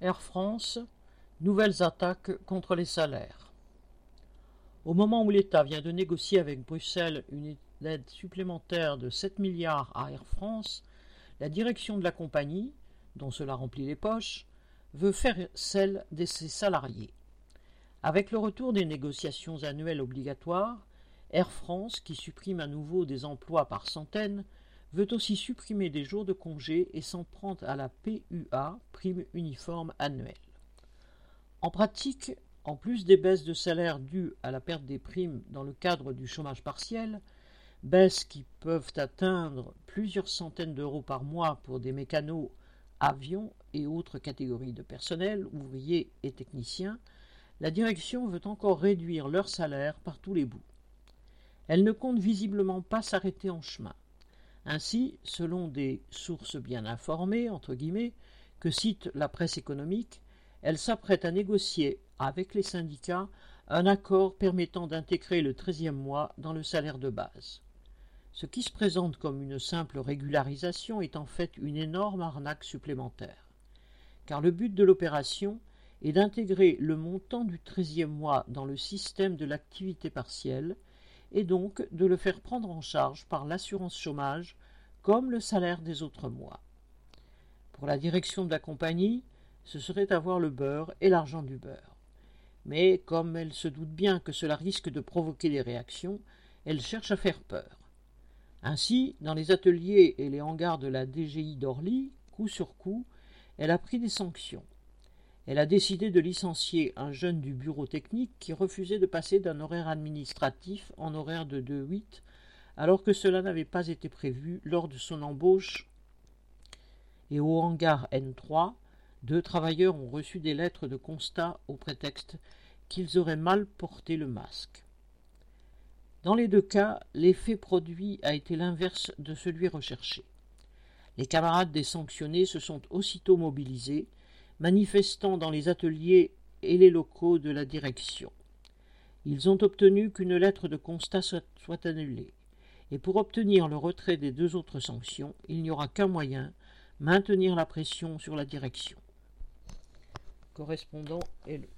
Air France, nouvelles attaques contre les salaires. Au moment où l'État vient de négocier avec Bruxelles une aide supplémentaire de 7 milliards à Air France, la direction de la compagnie, dont cela remplit les poches, veut faire celle de ses salariés. Avec le retour des négociations annuelles obligatoires, Air France, qui supprime à nouveau des emplois par centaines, veut aussi supprimer des jours de congé et s'en prendre à la PUA, prime uniforme annuelle. En pratique, en plus des baisses de salaire dues à la perte des primes dans le cadre du chômage partiel, baisses qui peuvent atteindre plusieurs centaines d'euros par mois pour des mécanos, avions et autres catégories de personnel, ouvriers et techniciens, la direction veut encore réduire leur salaire par tous les bouts. Elle ne compte visiblement pas s'arrêter en chemin. Ainsi, selon des sources bien informées, entre guillemets, que cite la presse économique, elle s'apprête à négocier avec les syndicats un accord permettant d'intégrer le treizième mois dans le salaire de base. Ce qui se présente comme une simple régularisation est en fait une énorme arnaque supplémentaire. Car le but de l'opération est d'intégrer le montant du treizième mois dans le système de l'activité partielle et donc de le faire prendre en charge par l'assurance chômage comme le salaire des autres mois. Pour la direction de la compagnie, ce serait avoir le beurre et l'argent du beurre. Mais comme elle se doute bien que cela risque de provoquer des réactions, elle cherche à faire peur. Ainsi, dans les ateliers et les hangars de la DGI d'Orly, coup sur coup, elle a pris des sanctions. Elle a décidé de licencier un jeune du bureau technique qui refusait de passer d'un horaire administratif en horaire de 2-8, alors que cela n'avait pas été prévu lors de son embauche. Et au hangar N3, deux travailleurs ont reçu des lettres de constat au prétexte qu'ils auraient mal porté le masque. Dans les deux cas, l'effet produit a été l'inverse de celui recherché. Les camarades des sanctionnés se sont aussitôt mobilisés manifestant dans les ateliers et les locaux de la direction. Ils ont obtenu qu'une lettre de constat soit, annulée. Et pour obtenir le retrait des deux autres sanctions, il n'y aura qu'un moyen, maintenir la pression sur la direction. Correspondant est le